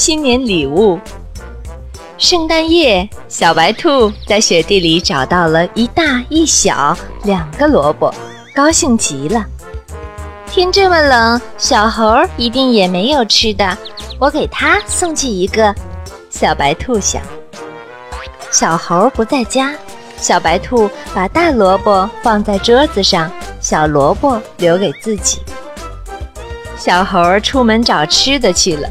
新年礼物。圣诞夜，小白兔在雪地里找到了一大一小两个萝卜，高兴极了。天这么冷，小猴一定也没有吃的，我给他送去一个。小白兔想。小猴不在家，小白兔把大萝卜放在桌子上，小萝卜留给自己。小猴出门找吃的去了，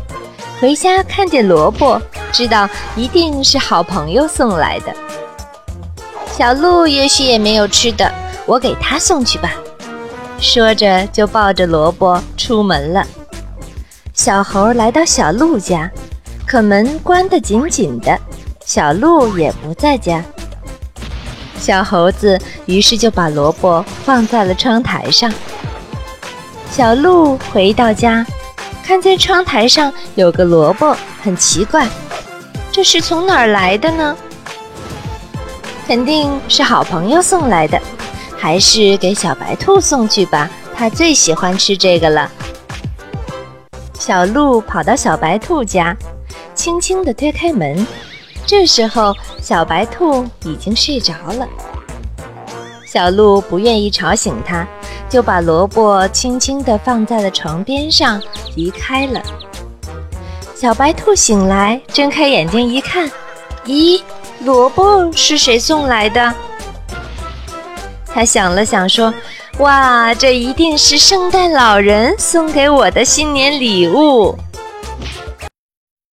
回家看见萝卜，知道一定是好朋友送来的。小鹿也许也没有吃的，我给他送去吧。说着，就抱着萝卜出门了。小猴来到小鹿家，可门关得紧紧的，小鹿也不在家。小猴子于是就把萝卜放在了窗台上。小鹿回到家，看见窗台上有个萝卜，很奇怪，这是从哪儿来的呢？肯定是好朋友送来的。还是给小白兔送去吧，它最喜欢吃这个了。小鹿跑到小白兔家，轻轻地推开门。这时候，小白兔已经睡着了。小鹿不愿意吵醒它，就把萝卜轻轻地放在了床边上，离开了。小白兔醒来，睁开眼睛一看，咦，萝卜是谁送来的？他想了想，说：“哇，这一定是圣诞老人送给我的新年礼物。”